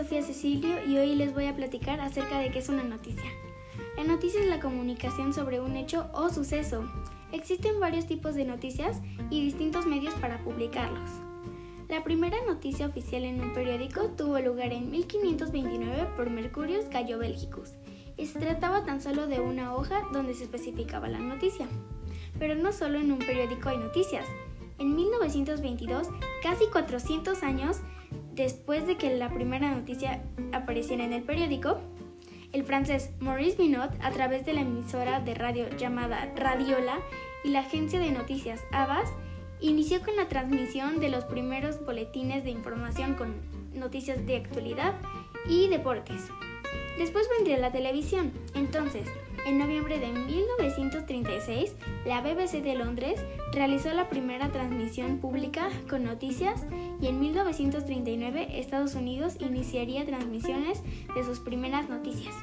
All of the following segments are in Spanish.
es Cecilio y hoy les voy a platicar acerca de qué es una noticia. La noticia es la comunicación sobre un hecho o suceso. Existen varios tipos de noticias y distintos medios para publicarlos. La primera noticia oficial en un periódico tuvo lugar en 1529 por Mercurius Gallo Belgicus y se trataba tan solo de una hoja donde se especificaba la noticia. Pero no solo en un periódico hay noticias. En 1922, casi 400 años después de que la primera noticia apareciera en el periódico, el francés Maurice Binot, a través de la emisora de radio llamada Radiola y la agencia de noticias Abbas, inició con la transmisión de los primeros boletines de información con noticias de actualidad y deportes. Después vendría la televisión. Entonces, en noviembre de 1936, la BBC de Londres realizó la primera transmisión pública con noticias y en 1939 Estados Unidos iniciaría transmisiones de sus primeras noticias.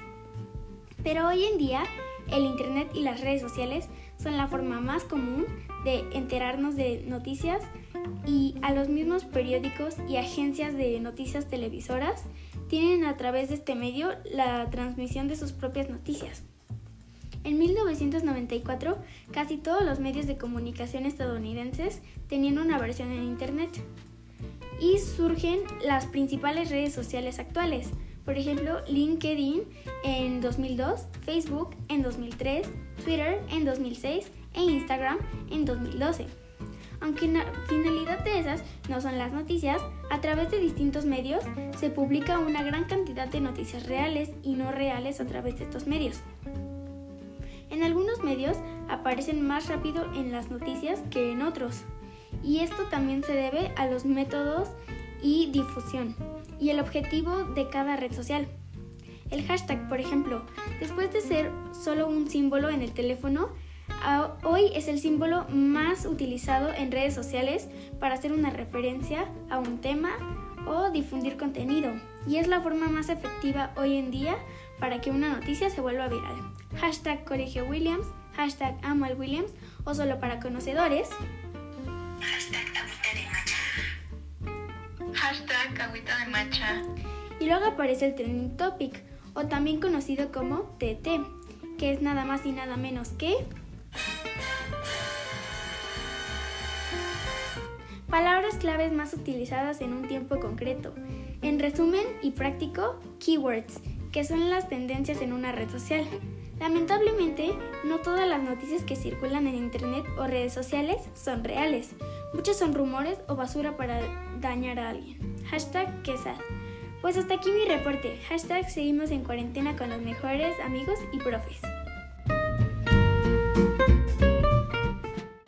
Pero hoy en día, el Internet y las redes sociales son la forma más común de enterarnos de noticias y a los mismos periódicos y agencias de noticias televisoras tienen a través de este medio la transmisión de sus propias noticias. En 1994, casi todos los medios de comunicación estadounidenses tenían una versión en Internet. Y surgen las principales redes sociales actuales, por ejemplo, LinkedIn en 2002, Facebook en 2003, Twitter en 2006 e Instagram en 2012 aunque la finalidad de esas no son las noticias, a través de distintos medios se publica una gran cantidad de noticias reales y no reales a través de estos medios. En algunos medios aparecen más rápido en las noticias que en otros, y esto también se debe a los métodos y difusión y el objetivo de cada red social. El hashtag, por ejemplo, después de ser solo un símbolo en el teléfono, Hoy es el símbolo más utilizado en redes sociales para hacer una referencia a un tema o difundir contenido y es la forma más efectiva hoy en día para que una noticia se vuelva viral. Hashtag Colegio Williams, hashtag Amo Williams o solo para conocedores. Hashtag Agüita de Macha. Hashtag Agüita de Macha. Y luego aparece el trending topic o también conocido como TT, que es nada más y nada menos que Palabras claves más utilizadas en un tiempo concreto. En resumen y práctico, keywords, que son las tendencias en una red social. Lamentablemente, no todas las noticias que circulan en Internet o redes sociales son reales. Muchas son rumores o basura para dañar a alguien. Hashtag Quesad. Pues hasta aquí mi reporte. Hashtag seguimos en cuarentena con los mejores amigos y profes.